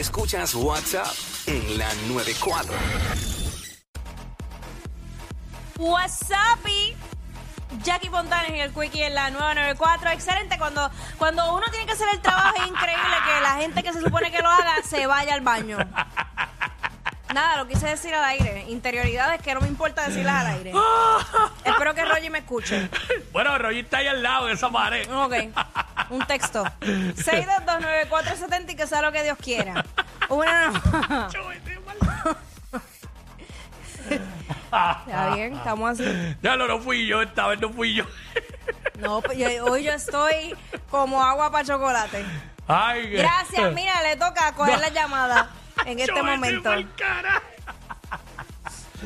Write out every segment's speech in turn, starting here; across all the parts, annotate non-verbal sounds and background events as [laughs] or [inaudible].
Escuchas WhatsApp en la 94. WhatsApp y Jackie Fontanes en el Quickie en la 994. Excelente. Cuando, cuando uno tiene que hacer el trabajo es increíble que la gente que se supone que lo haga se vaya al baño. Nada, lo quise decir al aire. Interioridades que no me importa decirlas al aire. Espero que Roger me escuche. Bueno, Roger está ahí al lado de esa pared. Ok. Un texto. 6229470 y que sea lo que Dios quiera. Una. [laughs] Está bien, estamos así. Ya lo no fui yo, esta vez no fui yo. No, pues yo- hoy yo estoy como agua para chocolate. Ay, que- Gracias, mira, le toca coger la llamada en este Yo, momento.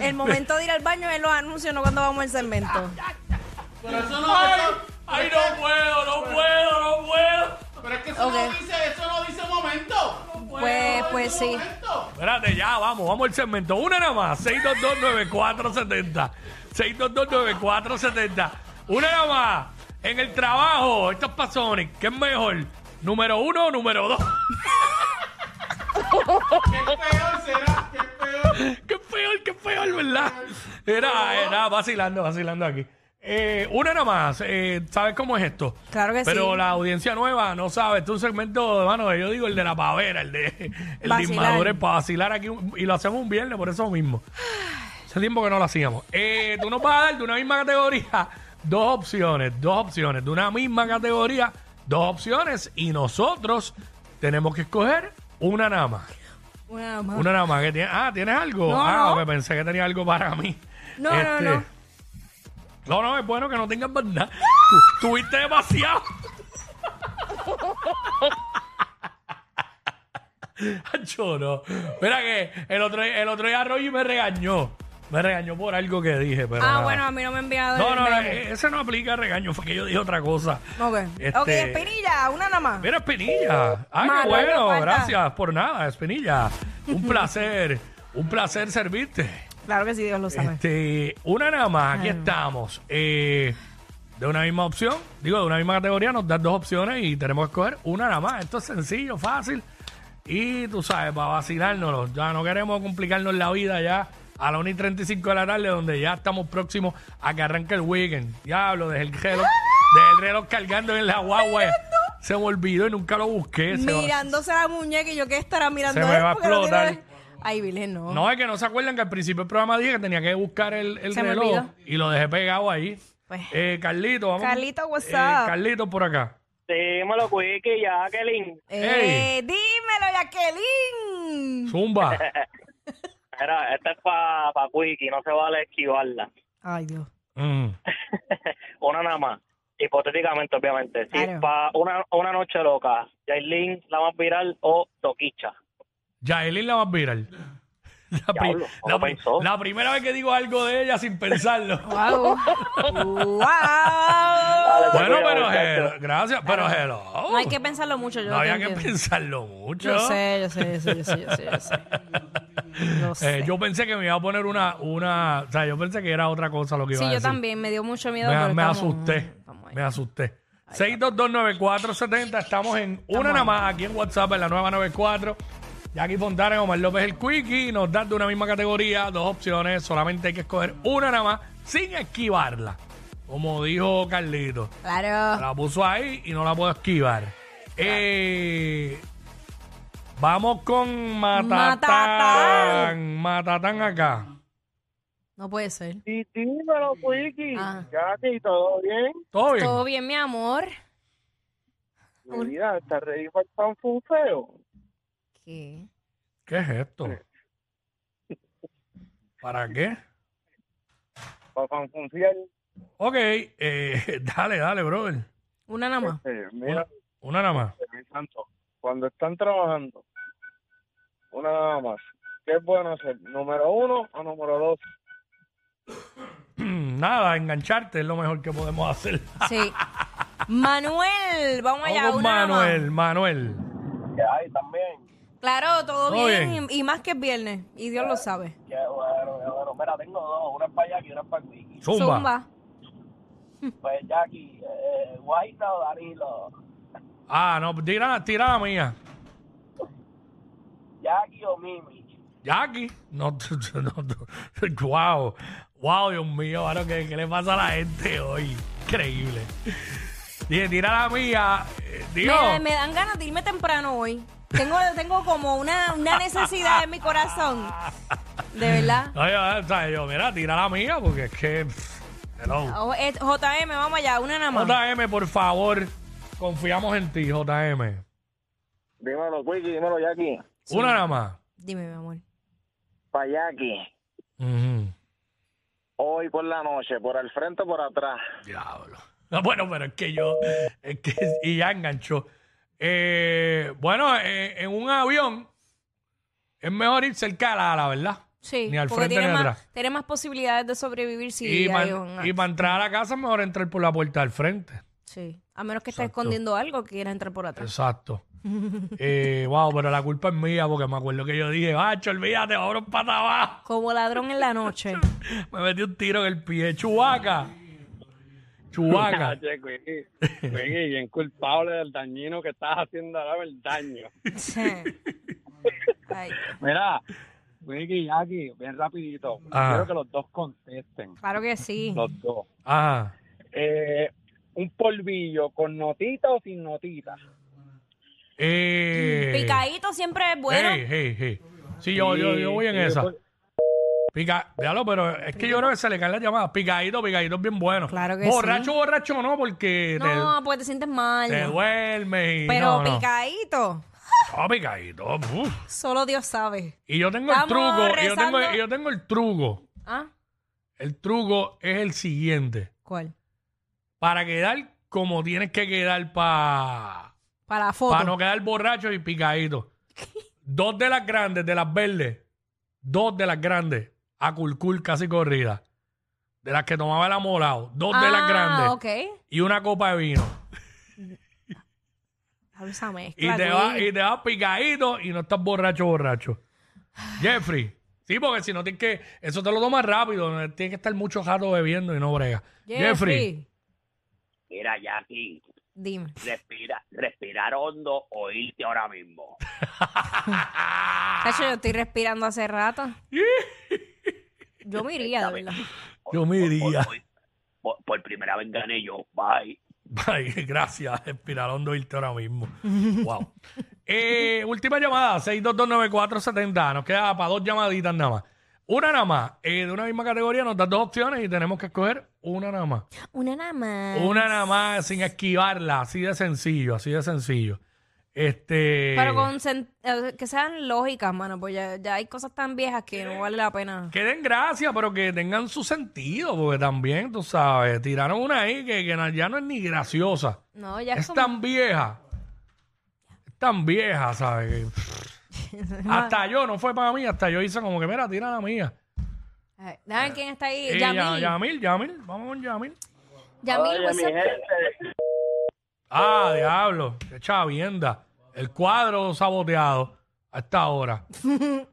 El momento de ir al baño es los anuncios, no cuando vamos al segmento. Pero eso no, Ay, eso- ay, no puedo, no puedo, no puedo. pero es que eso Ok. no dice, Pues, pues sí. Espérate, ya, vamos, vamos al segmento. Una nada más, 6229470. 6229470. Una nada más. En el trabajo, esto es para. ¿Qué es mejor? ¿Número uno o número dos? [laughs] ¿Qué peor será? ¿Qué peor? qué peor, qué peor, ¿verdad? Era, era vacilando, vacilando aquí. Eh, una nada más, eh, ¿sabes cómo es esto? Claro que Pero sí. la audiencia nueva no sabe. Este es un segmento, mano, yo digo el de la pavera, el de, el de inmadurez para vacilar aquí. Y lo hacemos un viernes por eso mismo. Hace tiempo que no lo hacíamos. Eh, tú nos vas a dar de una misma categoría dos opciones, dos opciones. De una misma categoría, dos opciones. Y nosotros tenemos que escoger una nada más. Una más. Una nada más que tiene. Ah, ¿tienes algo? No, ah, no. pensé que tenía algo para mí. No, no, no. No, no, es bueno que no tengas más nada. Tuviste demasiado. No. Mira que el otro, el otro día Roy me regañó. Me regañó por algo que dije, pero. Ah, nada. bueno, a mí no me ha enviado No, el no, memo. eh, ese no aplica regaño, fue que yo dije otra cosa. Ok. Este- Ok, Espinilla, una nada más. Mira, Espinilla. Ay, Malo, qué bueno. no falta. Gracias por nada, Espinilla. Un placer, un placer servirte. Claro que sí, Dios lo sabe. Este, una nada más, aquí estamos. Eh, de una misma opción, digo, de una misma categoría, nos dan dos opciones y tenemos que escoger una nada más. Esto es sencillo, fácil. Y tú sabes, para vacilárnoslo. Ya no queremos complicarnos la vida ya a las 1 y 35 de la tarde, donde ya estamos próximos a que arranque el weekend. Diablo, dejé el reloj, dejé el reloj cargando en la guagua. Se me olvidó y nunca lo busqué. Se va- Mirándose la muñeca y yo qué estará mirando Se me va a explotar. Ay, Virgen, no. No, es que no se acuerdan que al principio del programa dije que tenía que buscar el, el Se me reloj olvidó. y lo dejé pegado ahí. Pues. Eh, Carlito, vamos. Carlito, what's Eh, up? Carlito por acá. Dímelo, Quickie, Jacqueline. Eh, dímelo, Jacqueline. Zumba. [laughs] Mira, esta es para pa Quickie, no se vale esquivarla. Ay, Dios. Mm. [laughs] Una nada más. Hipotéticamente, obviamente. Si Claro. para una, una noche loca, Yailin, la más viral o Toquicha. Yaelin la más viral. La, pri- Diablo, ¿cómo la pri- pensó? la primera vez que digo algo de ella sin pensarlo. [laughs] Wow. wow. bueno, pero hello, gracias, pero hello. No hay que pensarlo mucho, yo No había que entiendo. pensarlo mucho. Yo sé, yo sé, yo sé, yo sé, yo sé, yo sé. Yo sé. Eh, yo pensé que me iba a poner una, una, o sea, yo pensé que era otra cosa lo que iba sí, a yo decir. también, me dio mucho miedo. Me, pero me estamos- asusté. estamos ahí. Me asusté. 6229470, estamos en una nada más aquí en WhatsApp en la nueva 94. Jackie Fontana y Omar López el Quickie nos dan de una misma categoría dos opciones. Solamente hay que escoger una nada más sin esquivarla. Como dijo Carlito. Claro. La puso ahí y no la puedo esquivar. Eh, vamos con Matatán. Matatán. Matatán acá. No puede ser. Y dímelo, Quickie. Ah. Jackie, ¿todo bien? ¿Todo bien? Todo bien, mi amor. Mi vida, ¿estás ready para el fanfufeo? ¿Qué? ¿Qué es esto? ¿Para qué? Para fanfunciar. Ok, eh, [laughs] dale, dale, brother. Una nada más. Eh, Una, mira, una nada más. santo, cuando están trabajando, una nada más. ¿Qué es bueno hacer? ¿Número uno o número dos? [clears throat] Nada, engancharte es lo mejor que podemos hacer. [laughs] Sí. Manuel, vamos allá. Vamos nada más. Manuel, Manuel. Que hay también. Claro, todo, Todo bien, bien. Y, y más que es viernes. Y Dios lo sabe. Qué bueno, qué bueno. Mira, tengo dos. Una es para Jackie y una es para Quickie. Zumba. Zumba. Pues Jackie, eh, Guaita o Danilo. Ah, no, tira, tira la mía. Jackie o Mimi. Jackie, no, [laughs] no, no, wow, wow, Dios mío, mano, ¿qué, qué le pasa a la gente hoy? Increíble. Dije, tira la mía, eh, digo, Me, me dan ganas de irme temprano hoy. Tengo, tengo como una, una necesidad en mi corazón. De verdad. Oye, o sea, yo, mira, tira la mía, porque es que, hello. Oh, eh, JM, vamos allá, una nada más. JM, por favor, confiamos en ti, JM. Dímelo, Quickie, dímelo, Jackie. Una nada más. Dime, mi amor. Pa' Jackie. Ujú. Hoy por la noche, por el frente o por atrás. Diablo. No, [laughs] Bueno, pero es que yo, es que, y ya enganchó. Eh, bueno, eh, en un avión es mejor ir cerca del ala, ¿verdad? Sí, Ni al porque frente tiene ni más, atrás. tiene más posibilidades de sobrevivir si y, hay para un- entrar a la casa es mejor entrar por la puerta del frente. Sí, a menos que estés Exacto. escondiendo algo que quieras entrar por atrás. Exacto. [laughs] eh, wow, pero la culpa es mía porque me acuerdo que yo dije, bacho, olvídate, para abajo. Como ladrón en la noche. [laughs] Me metí un tiro en el pie. Chubaca. Chubaca. [laughs] Quickie, bien culpable del dañino que estás haciendo ahora el daño. Sí. [laughs] Ay, Mira, Quickie, Jackie, bien rapidito. Ah. Quiero que los dos contesten. claro que sí. Los dos. Ajá. Eh, un polvillo con notita o sin notita. Eh, Picadito siempre es bueno. Hey, hey, hey. Sí, yo, yo, yo voy en Sí, esa. Pica, déjalo, pero es que yo creo que se le caen las llamadas. Picadito, picadito es bien bueno. Claro que borracho, sí. borracho no, porque No, porque te sientes mal. te, te duermes y Pero no, no. picadito, No, picadito. uf. solo Dios sabe. Y yo tengo el Estamos truco, y yo tengo, rezando. y yo tengo el truco. ¿Ah? El truco es el siguiente. ¿Cuál? Para quedar como tienes que quedar para Para la foto. Para no quedar borracho y picadito. [laughs] dos de las grandes, de las verdes. Dos de las grandes. A culcul casi corrida. De las que tomaba el amolado. Dos de las Ah, grandes. ok. Y una copa de vino. Esa Y mezcla, te, Luis. vas y te vas picadito y no estás borracho, borracho. [sighs] Jeffrey. Sí, porque si no tienes que. Eso te lo tomas rápido. no Tienes que estar mucho rato bebiendo y no brega. Jeffrey. Jeffrey. Mira, Jackie, Dime. respira, respirar hondo o irte ahora mismo. [laughs] Cacho, yo estoy respirando hace rato. [laughs] Yo me iría, de verdad. Yo me iría. Por, por- por primera vez gané yo. Bye. Ay, [laughs] gracias, respirar hondo irte ahora mismo. [laughs] wow. Eh, última llamada, 6229470. Nos queda para dos llamaditas nada más. Una nada más. Eh, de una misma categoría nos dan dos opciones y tenemos que escoger una nada más. Una nada más. Una nada más sin esquivarla, así de sencillo, así de sencillo. Este. Pero con sen- eh, que sean lógicas, mano, pues ya, ya hay cosas tan viejas que no vale la pena. Que den gracia, pero que tengan su sentido, porque también, tú sabes, tiraron una ahí que, que na- ya no es ni graciosa. No, ya es es como... tan vieja. Es tan vieja, ¿sabes? Que- [laughs] hasta yo, no fue para mí, hasta yo hice como que, mira, tira la mía. Ay, Déjame quién está ahí. Eh, Yamil. Ya- Yamil, Yamil, vamos con Yamil. Yamil, Oye, what's mi up? gente, Ah, diablo, qué chavienda. El cuadro saboteado a esta hora. [laughs]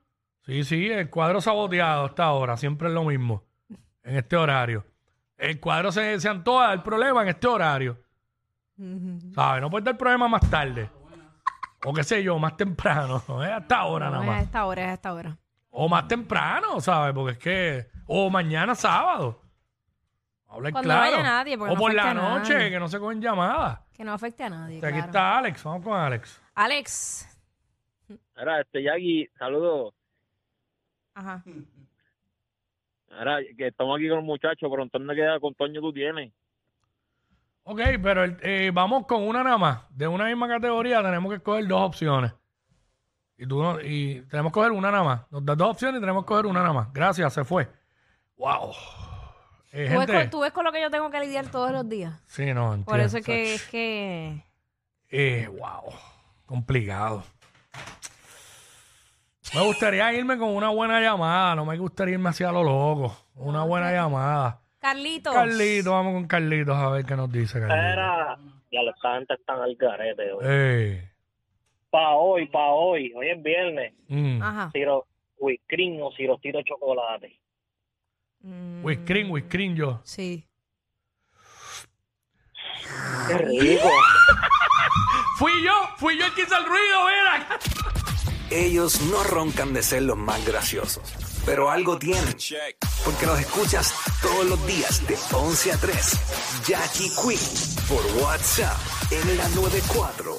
Sí, sí, el cuadro saboteado a esta hora, siempre es lo mismo, en este horario. El cuadro se, se antoja el problema en este horario. ¿Sabes? No puede dar problema más tarde. O qué sé yo, más temprano. [laughs] No es hasta ahora nada es a más. esta hora, es a esta hora. O más temprano, ¿sabes? Porque es que. O mañana sábado. Habla Cuando no claro. haya nadie, porque o no por la noche, nadie. que no se cogen llamadas. Que no afecte a nadie, O sea, Aquí claro. está Alex. Vamos con Alex. Alex. Mira, este Jackie, saludos. Ajá. Mira, que estamos aquí con los muchachos, pero entonces queda con Toño tú tienes. Ok, pero eh, vamos con una nada más. De una misma categoría tenemos que escoger dos opciones. Y, tú no- y tenemos que coger una nada más. Nos das dos opciones y tenemos que coger una nada más. Gracias, se fue. Wow. Eh, ¿Tú ves, gente, con, tú ves con lo que yo tengo que lidiar todos los días. Sí, no, entiendo. Por eso es que, es que... Eh, wow. Complicado. Me gustaría irme con una buena llamada. No me gustaría irme hacia lo loco. Una buena llamada. Carlitos. Carlitos, vamos con Carlitos a ver qué nos dice Carlitos. Ya los gente están al garete hoy. Eh, Pa' hoy, pa' hoy. Hoy es viernes. mm. Ajá. Ciro, whipped o cirostito de chocolate. Mm, Whiskrin, whiskrin yo. Sí. ¡Qué rico! [laughs] Fui yo, fui yo el que hizo el ruido, mira. Ellos no roncan de ser los más graciosos, pero algo tienen. Porque los escuchas todos los días de 11 a 3. Jackie Quinn por WhatsApp en la 94.